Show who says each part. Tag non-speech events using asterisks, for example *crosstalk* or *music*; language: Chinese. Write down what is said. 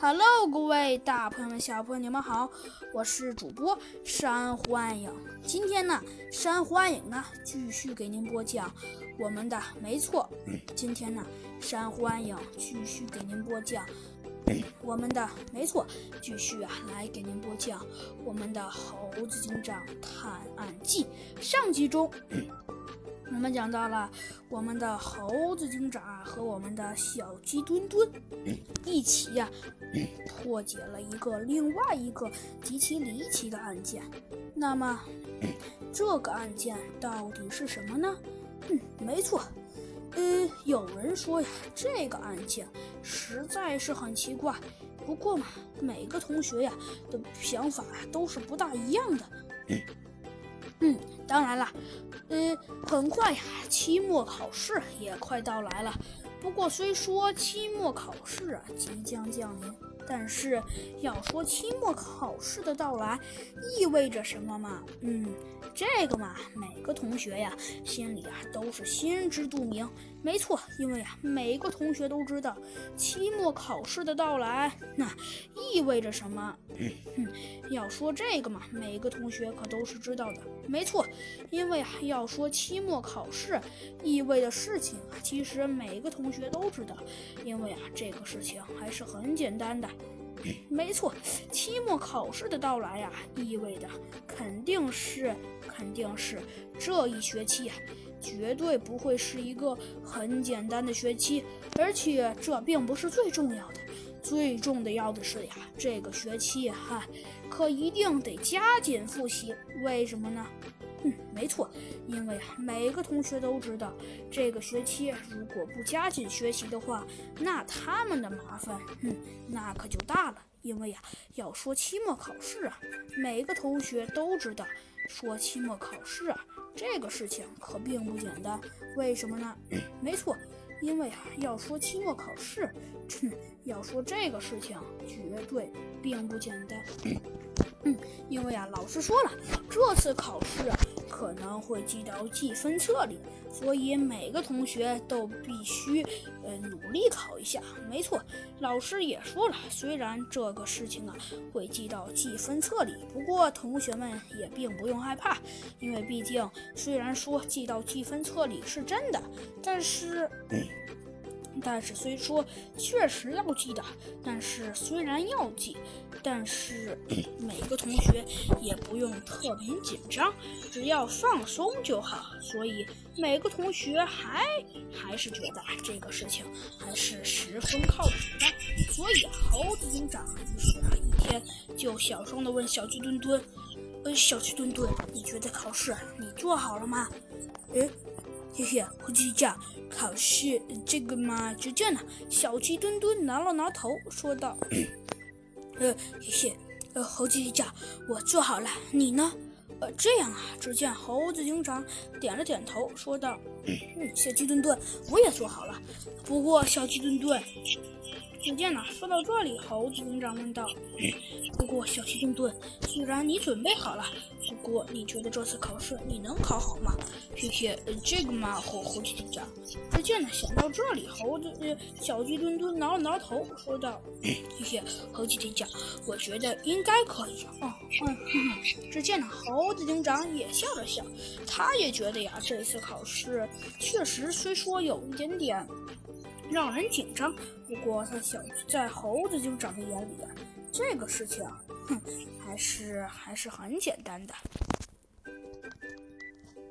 Speaker 1: Hello，各位大朋友们、小朋友们，你们好，我是主播珊瑚暗影。今天呢，珊瑚暗影呢继续给您播讲我们的，没错，今天呢，珊瑚暗影继续给您播讲我们的，没错，继续啊来给您播讲我们的《猴子警长探案记》。上集中。我们讲到了我们的猴子警长和我们的小鸡墩墩一起呀，破解了一个另外一个极其离奇的案件。那么，这个案件到底是什么呢？嗯，没错，呃，有人说呀，这个案件实在是很奇怪。不过嘛，每个同学呀的想法都是不大一样的。嗯，嗯当然了。嗯，很快呀，期末考试也快到来了。不过，虽说期末考试啊即将降临，但是要说期末考试的到来意味着什么嘛？嗯。这个嘛，每个同学呀，心里啊都是心知肚明。没错，因为啊，每个同学都知道，期末考试的到来，那意味着什么？嗯，要说这个嘛，每个同学可都是知道的。没错，因为啊，要说期末考试意味的事情，其实每个同学都知道，因为啊，这个事情还是很简单的。没错，期末考试的到来呀，意味着肯定是，肯定是这一学期呀，绝对不会是一个很简单的学期。而且这并不是最重要的，最重要的是呀，这个学期哈，可一定得加紧复习。为什么呢？嗯，没错，因为啊，每个同学都知道，这个学期如果不加紧学习的话，那他们的麻烦，嗯，那可就大了。因为呀，要说期末考试啊，每个同学都知道，说期末考试啊，这个事情可并不简单。为什么呢？没错，因为啊，要说期末考试，哼，要说这个事情，绝对并不简单。*coughs* 嗯，因为啊，老师说了，这次考试。可能会记到记分册里，所以每个同学都必须呃努力考一下。没错，老师也说了，虽然这个事情啊会记到记分册里，不过同学们也并不用害怕，因为毕竟虽然说记到记分册里是真的，但是。*laughs* 但是虽说确实要记的，但是虽然要记，但是每个同学也不用特别紧张，只要放松就好。所以每个同学还还是觉得这个事情还是十分靠谱的。所以猴子警长于是啊一天就小声的问小鸡墩墩：“呃，小鸡墩墩，你觉得考试你做好了吗？”诶。嘿嘿，猴子警长，考试这个嘛，就这样。小鸡墩墩挠了挠头，说道：“ *laughs* 呃，谢谢，呃，猴子警长，我做好了，你呢？呃，这样啊。”只见猴子警长点了点头，说道：“ *coughs* 嗯，小鸡墩墩，我也做好了。不过，小鸡墩墩。”只见呢，说到这里，猴子警长问道：“不过，小鸡墩墩，虽然你准备好了，不过你觉得这次考试你能考好吗？”嘿嘿，这个嘛，猴猴子警长。只见呢，想到这里，猴子呃，小鸡墩墩挠了挠头，说道：“嘿嘿，猴子警长，我觉得应该可以。”哦，嗯，只见呢，猴子警长也笑了笑，他也觉得呀，这次考试确实虽说有一点点。让人紧张。不过，他想在猴子警长的眼里啊，这个事情，哼，还是还是很简单的。